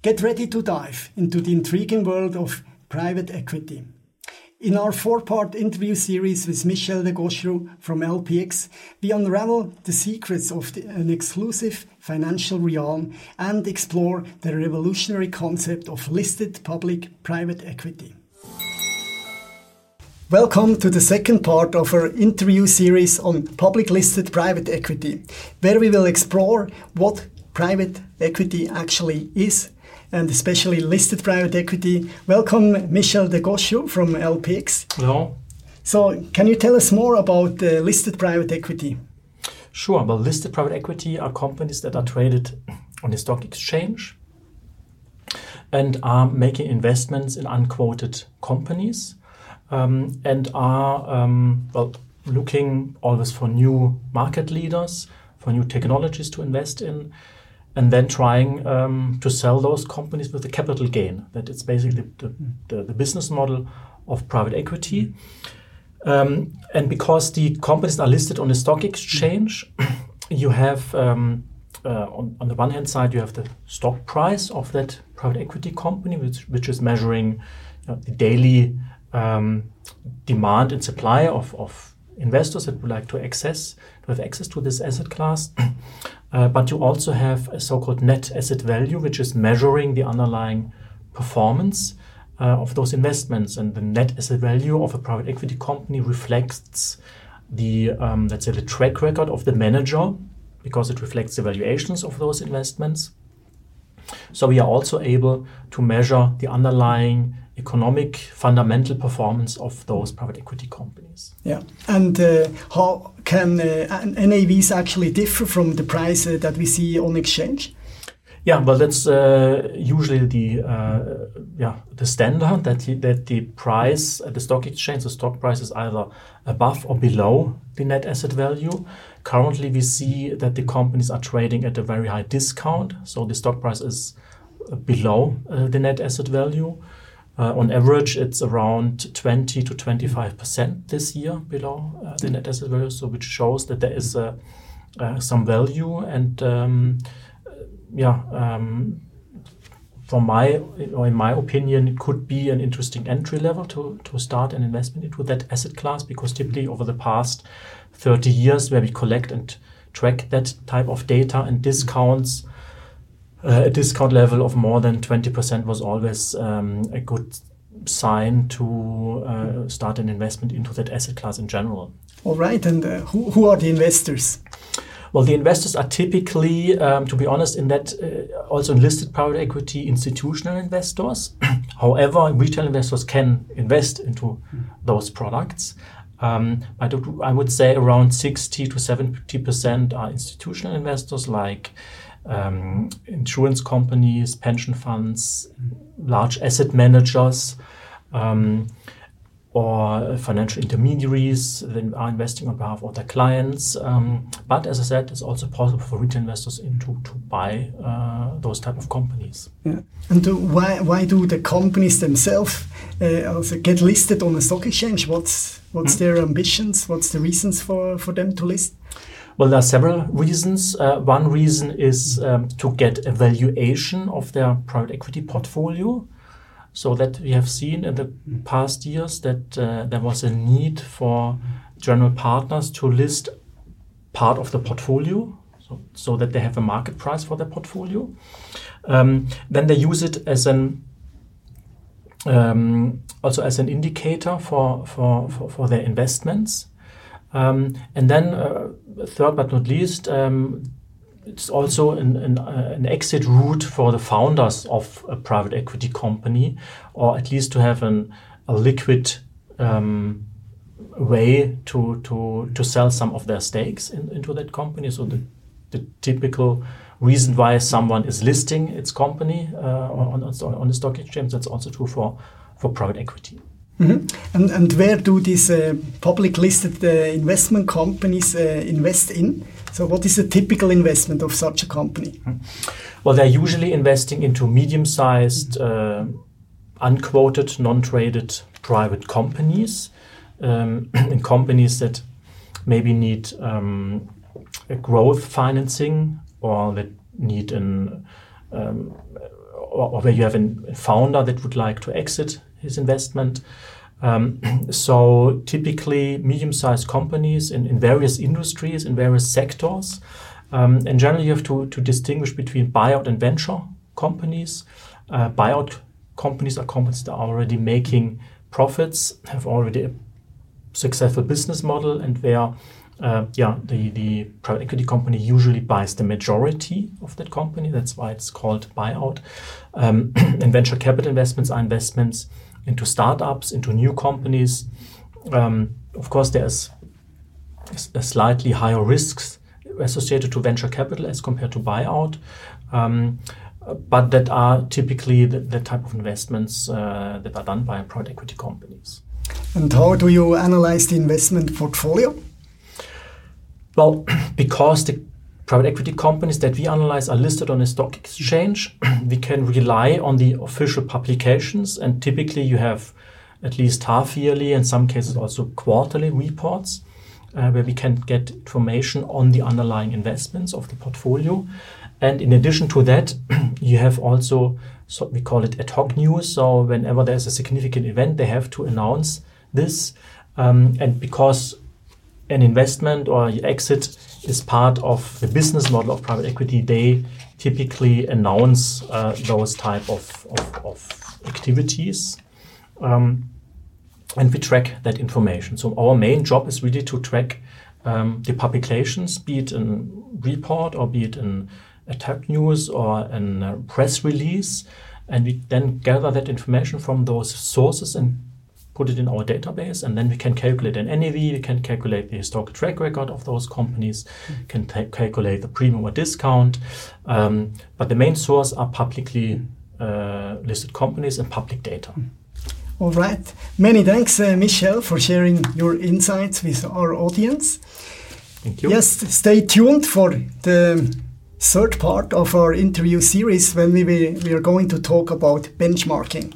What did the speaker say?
Get ready to dive into the intriguing world of private equity. In our four-part interview series with Michel Degosciu from LPX, we unravel the secrets of the, an exclusive financial realm and explore the revolutionary concept of listed public-private equity. Welcome to the second part of our interview series on public listed private equity, where we will explore what private equity actually is and especially listed private equity. Welcome, Michel Degosciu from LPX. Hello. So, can you tell us more about uh, listed private equity? Sure. Well, listed private equity are companies that are traded on the stock exchange and are making investments in unquoted companies um, and are um, well looking always for new market leaders, for new technologies to invest in and then trying um, to sell those companies with a capital gain. That it's basically the, the, the business model of private equity. Um, and because the companies are listed on the stock exchange, you have, um, uh, on, on, the one hand side, you have the stock price of that private equity company, which, which is measuring you know, the daily um, demand and supply of, of investors that would like to access to have access to this asset class. Uh, but you also have a so-called net asset value, which is measuring the underlying performance uh, of those investments. And the net asset value of a private equity company reflects the, um, let's say, the track record of the manager because it reflects the valuations of those investments. So we are also able to measure the underlying economic fundamental performance of those private equity companies. Yeah, and uh, how can uh, NAVs actually differ from the price uh, that we see on exchange? Yeah, well, that's uh, usually the uh, yeah the standard that that the price at the stock exchange, the stock price is either above or below the net asset value. Currently, we see that the companies are trading at a very high discount, so the stock price is below uh, the net asset value. Uh, on average, it's around 20 to 25% this year below uh, the net asset value, so which shows that there is uh, uh some value. And um, yeah, um, from my, in my opinion, it could be an interesting entry level to, to start an investment into that asset class because typically over the past 30 years, where we collect and track that type of data and discounts, uh, a discount level of more than 20% was always um, a good sign to uh, start an investment into that asset class in general. All right, and uh, who, who are the investors? Well, the investors are typically, um, to be honest, in that uh, also listed private equity institutional investors. However, retail investors can invest into those products. Um, but I would say around 60 to 70% are institutional investors like um, insurance companies, pension funds, large asset managers, um, or financial intermediaries that are investing on behalf of their clients. Um, but as I said, it's also possible for retail investors into to buy uh, those type of companies. Yeah. And why why do the companies themselves uh, also get listed on a stock exchange? What's what's mm. their ambitions? What's the reasons for for them to list? Well, there are several reasons. Uh, one reason is um, to get a valuation of their private equity portfolio. So that we have seen in the past years that uh, there was a need for general partners to list part of the portfolio so, so that they have a market price for their portfolio. Um, then they use it as an um, also as an indicator for, for, for, for their investments. Um, and then, uh, third but not least, um, it's also an, an, uh, an, exit route for the founders of a private equity company, or at least to have an, a liquid um, way to, to, to sell some of their stakes in, into that company. So the, the typical reason why someone is listing its company uh, on, on, on the stock exchange, that's also true for, for private equity. Mm -hmm. and, and where do these uh, public listed uh, investment companies uh, invest in? So, what is a typical investment of such a company? -hmm. Well, they're usually investing into medium sized, uh, unquoted, non traded private companies, um, in companies that maybe need um, growth financing or that need an um, or, where you have a founder that would like to exit his investment. Um, so typically medium-sized companies in, in various industries, in various sectors. Um, and generally you have to, to distinguish between buyout and venture companies. Uh, buyout companies are companies that are already making profits, have already a successful business model, and where uh, yeah, the, the private equity company usually buys the majority of that company. That's why it's called buyout. Um, and venture capital investments are investments into startups, into new companies. Um, of course, there's a slightly higher risks associated to venture capital as compared to buyout. Um, but that are typically the, the type of investments uh, that are done by private equity companies. And how do you analyze the investment portfolio? Well, because the private equity companies that we analyze are listed on a stock exchange, we can rely on the official publications, and typically you have at least half yearly, in some cases also quarterly reports. Uh, where we can get information on the underlying investments of the portfolio. And in addition to that, you have also, so we call it ad hoc news. So whenever there's a significant event, they have to announce this. Um, and because an investment or exit is part of the business model of private equity, they typically announce uh, those type of, of, of activities. Um, and we track that information. So our main job is really to track um, the publications, be it in report or be it in ad hoc news or a press release, and we then gather that information from those sources and put it in our database, and then we can calculate an NAV, we can calculate the historical track record of those companies, mm-hmm. can calculate the premium or discount. Um, but the main source are publicly uh, listed companies and public data. Mm. All right. Many thanks, uh, Michel, for sharing your insights with our audience. Thank you. Yes, stay tuned for the third part of our interview series when we, we are going to talk about benchmarking.